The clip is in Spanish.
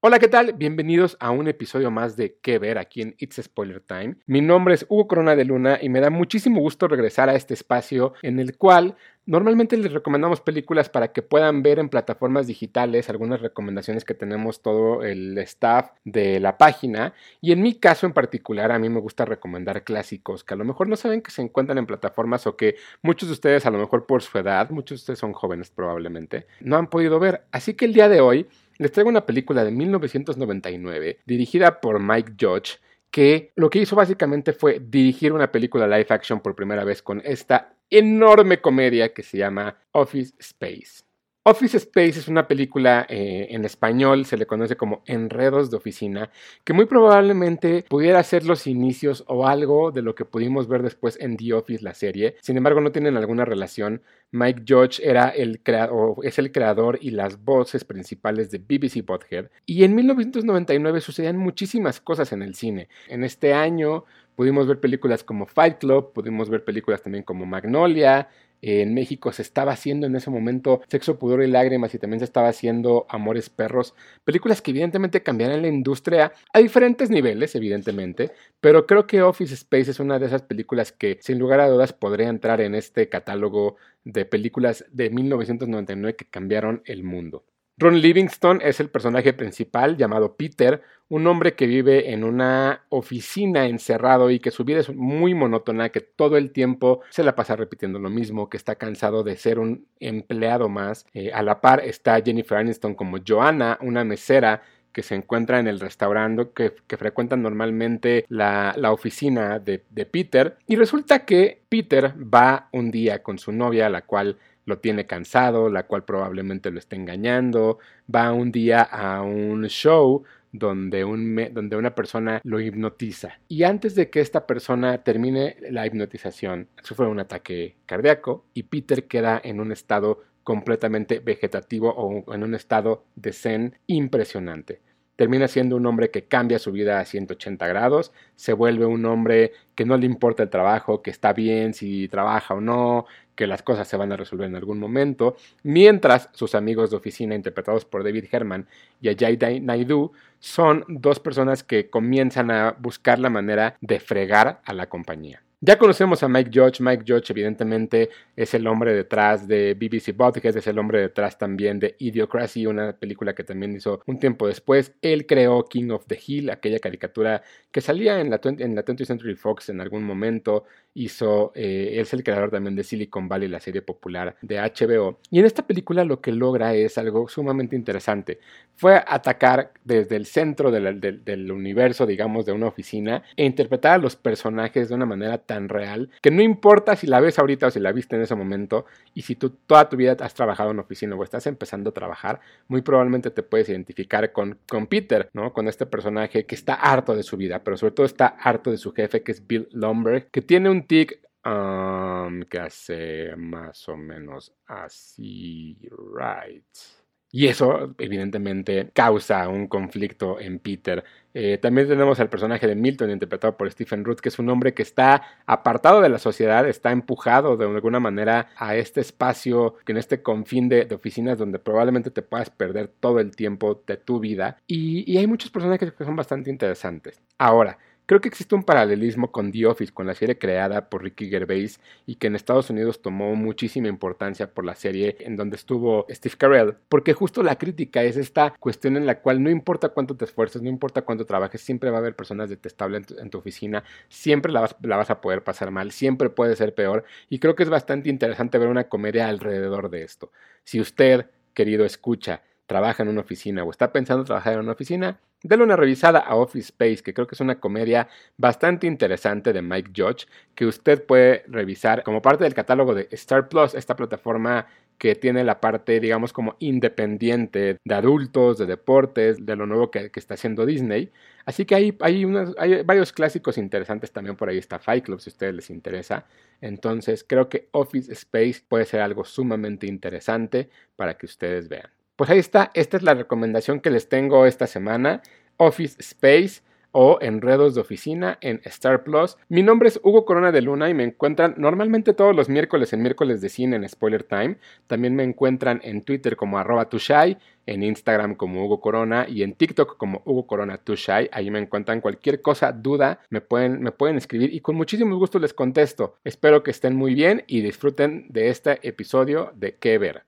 Hola, ¿qué tal? Bienvenidos a un episodio más de ¿Qué ver? aquí en It's Spoiler Time. Mi nombre es Hugo Corona de Luna y me da muchísimo gusto regresar a este espacio en el cual normalmente les recomendamos películas para que puedan ver en plataformas digitales algunas recomendaciones que tenemos todo el staff de la página. Y en mi caso en particular, a mí me gusta recomendar clásicos que a lo mejor no saben que se encuentran en plataformas o que muchos de ustedes, a lo mejor por su edad, muchos de ustedes son jóvenes probablemente, no han podido ver. Así que el día de hoy les traigo una película de 1999 dirigida por Mike Judge que lo que hizo básicamente fue dirigir una película live action por primera vez con esta enorme comedia que se llama Office Space. Office Space es una película eh, en español, se le conoce como Enredos de Oficina, que muy probablemente pudiera ser los inicios o algo de lo que pudimos ver después en The Office, la serie. Sin embargo, no tienen alguna relación. Mike Judge era el es el creador y las voces principales de BBC Bothead. Y en 1999 sucedían muchísimas cosas en el cine. En este año pudimos ver películas como Fight Club, pudimos ver películas también como Magnolia, en México se estaba haciendo en ese momento Sexo, Pudor y Lágrimas y también se estaba haciendo Amores Perros, películas que evidentemente cambiaron la industria a diferentes niveles, evidentemente, pero creo que Office Space es una de esas películas que sin lugar a dudas podría entrar en este catálogo de películas de 1999 que cambiaron el mundo. Ron Livingston es el personaje principal llamado Peter, un hombre que vive en una oficina encerrado y que su vida es muy monótona, que todo el tiempo se la pasa repitiendo lo mismo, que está cansado de ser un empleado más. Eh, a la par está Jennifer Aniston como Joanna, una mesera que se encuentra en el restaurante que, frecuentan normalmente la, oficina de, de Peter. Y resulta que Peter va un día con su novia, la cual lo tiene cansado, la cual probablemente lo está engañando, va un día a un show donde, un donde una persona lo hipnotiza. Y antes de que esta persona termine la hipnotización, sufre un ataque cardíaco y Peter queda en un estado completamente vegetativo o en un estado de zen impresionante termina siendo un hombre que cambia su vida a 180 grados, se vuelve un hombre que no le importa el trabajo, que está bien si trabaja o no, que las cosas se van a resolver en algún momento, mientras sus amigos de oficina interpretados por David Herman y Ajay Naidu son dos personas que comienzan a buscar la manera de fregar a la compañía. Ya conocemos a Mike Judge. Mike Judge, evidentemente, es el hombre detrás de BBC Podcast, es el hombre detrás también de Idiocracy, una película que también hizo un tiempo después. Él creó King of the Hill, aquella caricatura que salía en la, en la 20th Century Fox en algún momento. Hizo, eh, es el creador también de Silicon Valley, la serie popular de HBO. Y en esta película lo que logra es algo sumamente interesante. Fue atacar desde el centro del, universo, digamos, de una oficina e interpretar a los personajes de una manera tan real que no importa si la ves ahorita o si la viste en ese momento y si tú toda tu vida has trabajado en oficina o estás empezando a trabajar, muy probablemente te puedes identificar con, con Peter, ¿no? Con este personaje que está harto de su vida, pero sobre todo está harto de su jefe que es Bill Lumberg, que tiene un um, que hace más o menos así, right. Y eso, evidentemente, causa un conflicto en Peter. Eh, también tenemos al personaje de Milton, interpretado por Stephen Root, que es un hombre que está apartado de la sociedad, está empujado de alguna manera a este espacio, en este confín de, oficinas donde probablemente te puedas perder todo el tiempo de tu vida. Y, y hay muchos personajes que son bastante interesantes. Ahora, Creo que existe un paralelismo con The Office, con la serie creada por Ricky Gervais y que en Estados Unidos tomó muchísima importancia por la serie en donde estuvo Steve Carell, porque justo la crítica es esta cuestión en la cual no importa cuánto te esfuerces, no importa cuánto trabajes, siempre va a haber personas detestables en tu, oficina, siempre la vas, la vas a poder pasar mal, siempre puede ser peor y creo que es bastante interesante ver una comedia alrededor de esto. Si usted, querido escucha, trabaja en una oficina o está pensando trabajar en una oficina, Dale una revisada a Office Space, que creo que es una comedia bastante interesante de Mike Judge, que usted puede revisar como parte del catálogo de Star Plus, esta plataforma que tiene la parte, digamos, como independiente de adultos, de deportes, de lo nuevo que, está haciendo Disney. Así que hay, hay, hay varios clásicos interesantes también por ahí está Fight Club, si a ustedes les interesa. Entonces, creo que Office Space puede ser algo sumamente interesante para que ustedes vean. Pues ahí está, esta es la recomendación que les tengo esta semana. Office Space. o Enredos de Oficina en Star Plus. Mi nombre es Hugo Corona de Luna y me encuentran normalmente todos los miércoles en miércoles de cine en Spoiler Time. También me encuentran en Twitter como arroba tushai, en Instagram como Hugo Corona y en TikTok como Hugo Corona Tushai. Ahí me encuentran cualquier cosa, duda, me pueden, me pueden escribir y con muchísimo gusto les contesto. Espero que estén muy bien y disfruten de este episodio de ¿Qué ver?